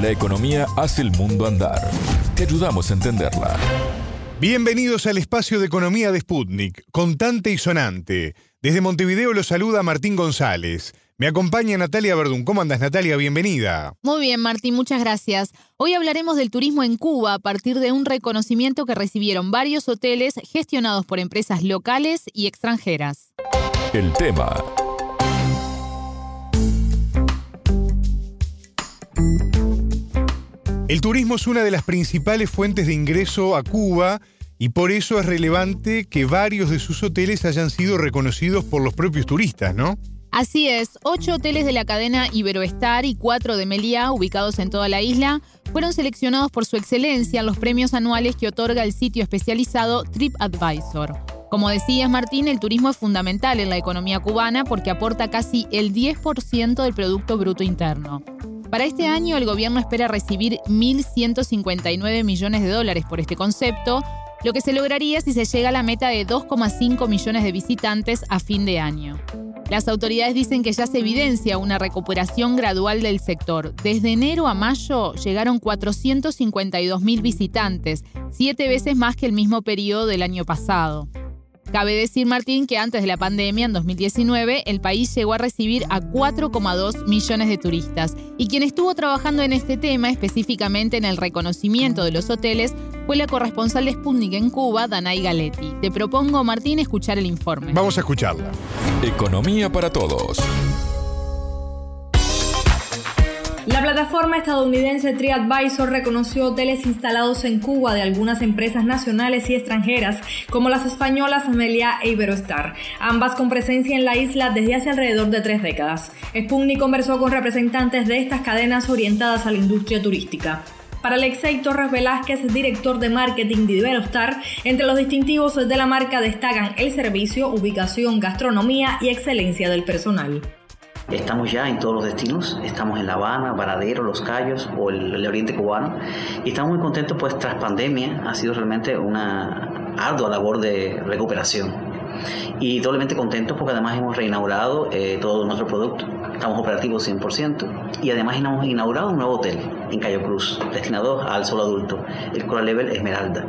La economía hace el mundo andar. Te ayudamos a entenderla. Bienvenidos al espacio de economía de Sputnik, contante y sonante. Desde Montevideo los saluda Martín González. Me acompaña Natalia Verdún. ¿Cómo andas, Natalia? Bienvenida. Muy bien, Martín, muchas gracias. Hoy hablaremos del turismo en Cuba a partir de un reconocimiento que recibieron varios hoteles gestionados por empresas locales y extranjeras. El tema. El turismo es una de las principales fuentes de ingreso a Cuba y por eso es relevante que varios de sus hoteles hayan sido reconocidos por los propios turistas, ¿no? Así es, ocho hoteles de la cadena Iberoestar y cuatro de Meliá, ubicados en toda la isla, fueron seleccionados por su excelencia en los premios anuales que otorga el sitio especializado TripAdvisor. Como decías, Martín, el turismo es fundamental en la economía cubana porque aporta casi el 10% del Producto Bruto Interno. Para este año, el gobierno espera recibir 1.159 millones de dólares por este concepto, lo que se lograría si se llega a la meta de 2,5 millones de visitantes a fin de año. Las autoridades dicen que ya se evidencia una recuperación gradual del sector. Desde enero a mayo llegaron 452 mil visitantes, siete veces más que el mismo periodo del año pasado. Cabe decir, Martín, que antes de la pandemia, en 2019, el país llegó a recibir a 4,2 millones de turistas. Y quien estuvo trabajando en este tema, específicamente en el reconocimiento de los hoteles, fue la corresponsal de Sputnik en Cuba, Danay Galetti. Te propongo, Martín, escuchar el informe. Vamos a escucharla. Economía para todos. La plataforma estadounidense TriAdvisor reconoció hoteles instalados en Cuba de algunas empresas nacionales y extranjeras, como las españolas Amelia e Iberostar, ambas con presencia en la isla desde hace alrededor de tres décadas. Sputnik conversó con representantes de estas cadenas orientadas a la industria turística. Para Alexei Torres Velázquez, director de marketing de Iberostar, entre los distintivos de la marca destacan el servicio, ubicación, gastronomía y excelencia del personal. Estamos ya en todos los destinos, estamos en La Habana, Varadero, Los Cayos o el, Oriente Cubano. Y estamos muy contentos pues tras pandemia ha sido realmente una ardua labor de recuperación. Y doblemente contentos porque además hemos reinaugurado eh, todo nuestro producto, estamos operativos 100% y además hemos inaugurado un nuevo hotel en Cayo Cruz, destinado al solo adulto, el Coral Level Esmeralda.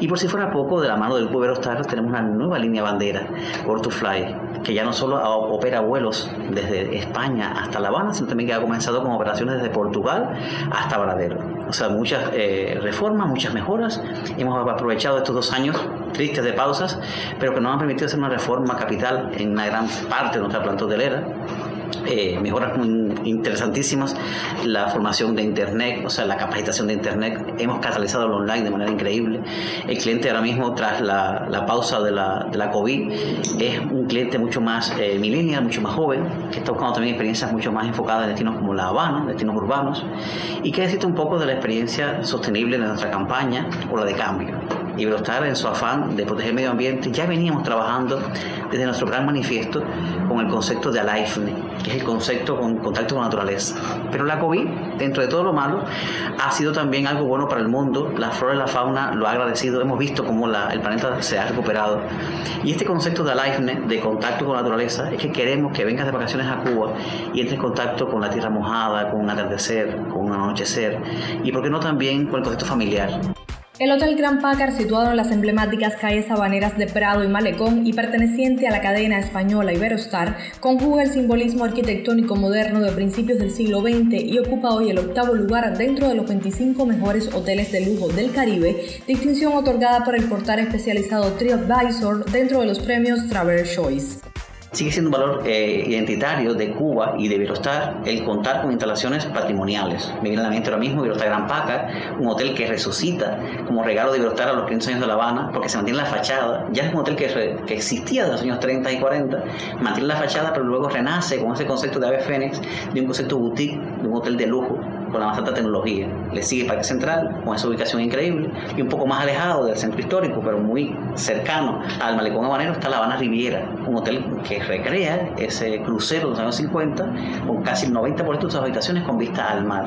Y por si fuera poco, de la mano del Club Aerostar tenemos una nueva línea bandera, World to Fly, que ya no solo opera vuelos desde España hasta La Habana, sino también que ha comenzado con operaciones desde Portugal hasta Varadero. O sea, muchas eh, reformas, muchas mejoras. Hemos aprovechado estos dos años tristes de pausas, pero que nos han permitido hacer una reforma capital en una gran parte de nuestra planta hotelera eh, mejoras interesantísimas, la formación de Internet, o sea, la capacitación de Internet, hemos catalizado el online de manera increíble. El cliente ahora mismo, tras la, la pausa de la, COVID, es un cliente mucho más eh, millennial, mucho más joven, que está buscando también experiencias mucho más enfocadas en destinos como La Habana, destinos urbanos, y que decirte un poco de la experiencia sostenible de nuestra campaña o la de cambio. Iberostar, en su afán de proteger el medio ambiente, ya veníamos trabajando desde nuestro gran manifiesto con el concepto de Alive, que es el concepto con contacto con la naturaleza. Pero la COVID, dentro de todo lo malo, ha sido también algo bueno para el mundo. La flora y la fauna lo ha agradecido. Hemos visto cómo el planeta se ha recuperado. Y este concepto de Alive, de contacto con la naturaleza, es que queremos que vengas de vacaciones a Cuba y entres en contacto con la tierra mojada, con un atardecer, con un anochecer. Y por qué no también con el concepto familiar. El Hotel Gran Pácar, situado en las emblemáticas calles habaneras de Prado y Malecón y perteneciente a la cadena española Iberostar, conjuga el simbolismo arquitectónico moderno de principios del siglo XX y ocupa hoy el octavo lugar dentro de los 25 mejores hoteles de lujo del Caribe, distinción otorgada por el portal especializado TripAdvisor dentro de los premios Traveler Choice. Sigue siendo un valor eh, identitario de Cuba y de Virostar el contar con instalaciones patrimoniales. Me viene a la mente ahora mismo Virostar Gran Paca, un hotel que resucita como regalo de Virostar a los 500 años de La Habana, porque se mantiene la fachada. Ya es un hotel que, que existía desde los años 30 y 40, mantiene la fachada, pero luego renace con ese concepto de ave fénix, de un concepto boutique, de un hotel de lujo con la más alta tecnología. Le sigue Parque Central, con esa ubicación increíble, y un poco más alejado del centro histórico, pero muy cercano al malecón habanero, está La Habana Riviera, un hotel que recrea ese crucero de los años 50, con casi el 90% de sus habitaciones con vista al mar.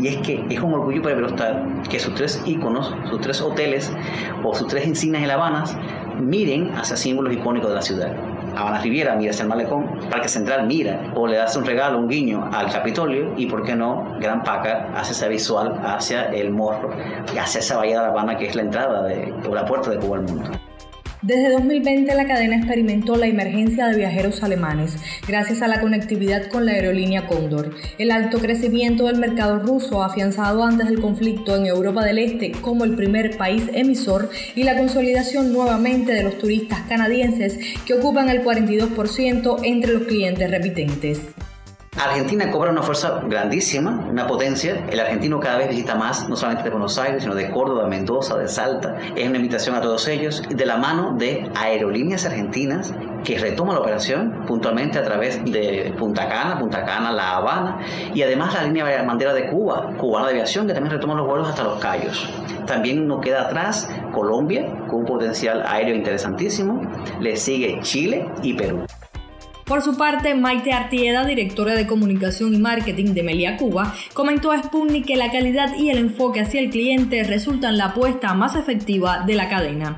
Y es que es un orgullo para Iberostar que sus tres íconos, sus tres hoteles o sus tres insignias en La Habana miren hacia símbolos icónicos de la ciudad Habana Riviera, mira hacia el malecón, Parque Central mira, o le das un regalo, un guiño al Capitolio, y por qué no, Gran Paca hace esa visual hacia el morro y hacia esa bahía de La Habana que es la entrada de, o la puerta de Cuba al mundo. Desde 2020 la cadena experimentó la emergencia de viajeros alemanes gracias a la conectividad con la aerolínea Condor. El alto crecimiento del mercado ruso, afianzado antes del conflicto en Europa del Este como el primer país emisor, y la consolidación nuevamente de los turistas canadienses que ocupan el 42% entre los clientes repitentes. Argentina cobra una fuerza grandísima, una potencia. El argentino cada vez visita más, no solamente de Buenos Aires, sino de Córdoba, Mendoza, de Salta. Es una invitación a todos ellos, de la mano de aerolíneas argentinas que retoman la operación puntualmente a través de Punta Cana, Punta Cana, La Habana y además la línea bandera de Cuba, cubana de aviación, que también retoma los vuelos hasta Los Cayos. También nos queda atrás Colombia, con un potencial aéreo interesantísimo. Le sigue Chile y Perú. Por su parte, Maite Artieda, directora de comunicación y marketing de Melia Cuba, comentó a Sputnik que la calidad y el enfoque hacia el cliente resultan la apuesta más efectiva de la cadena.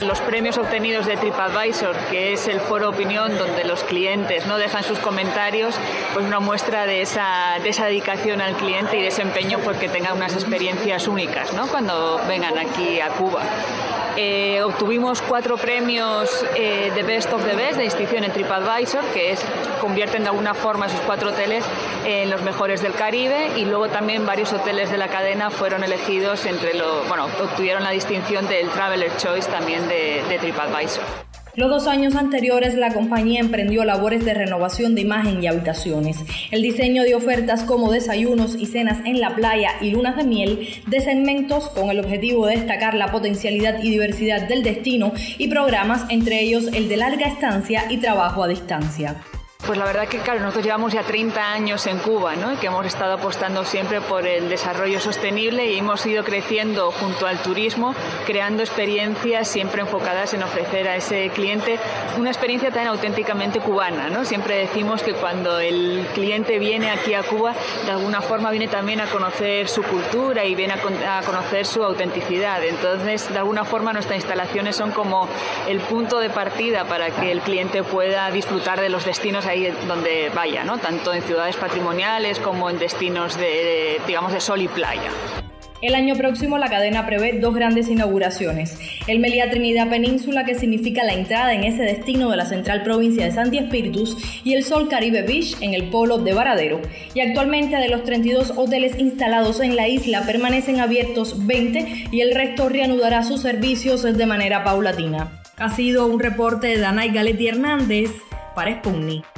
Los premios obtenidos de TripAdvisor, que es el foro opinión donde los clientes no dejan sus comentarios, pues una muestra de esa, de esa dedicación al cliente y desempeño porque tengan unas experiencias únicas ¿no? cuando vengan aquí a Cuba. Eh, obtuvimos cuatro premios eh, de Best of the Best de distinción en TripAdvisor, que es, convierten de alguna forma esos cuatro hoteles en los mejores del Caribe y luego también varios hoteles de la cadena fueron elegidos entre los, bueno, obtuvieron la distinción del Traveler Choice también de, de TripAdvisor. Los dos años anteriores, la compañía emprendió labores de renovación de imagen y habitaciones, el diseño de ofertas como desayunos y cenas en la playa y lunas de miel, de segmentos con el objetivo de destacar la potencialidad y diversidad del destino y programas, entre ellos el de larga estancia y trabajo a distancia. Pues la verdad que, claro, nosotros llevamos ya 30 años en Cuba, ¿no? Y que hemos estado apostando siempre por el desarrollo sostenible y hemos ido creciendo junto al turismo, creando experiencias siempre enfocadas en ofrecer a ese cliente una experiencia tan auténticamente cubana, ¿no? Siempre decimos que cuando el cliente viene aquí a Cuba, de alguna forma viene también a conocer su cultura y viene a, a conocer su autenticidad. Entonces, de alguna forma, nuestras instalaciones son como el punto de partida para que el cliente pueda disfrutar de los destinos ahí donde vaya, ¿no? tanto en ciudades patrimoniales como en destinos de, digamos, de sol y playa. El año próximo la cadena prevé dos grandes inauguraciones. El Meliá Trinidad Península, que significa la entrada en ese destino de la central provincia de Santi Espíritus, y el Sol Caribe Beach en el polo de Varadero. Y actualmente de los 32 hoteles instalados en la isla permanecen abiertos 20 y el resto reanudará sus servicios de manera paulatina. Ha sido un reporte de Danay Galetti Hernández para Sputnik.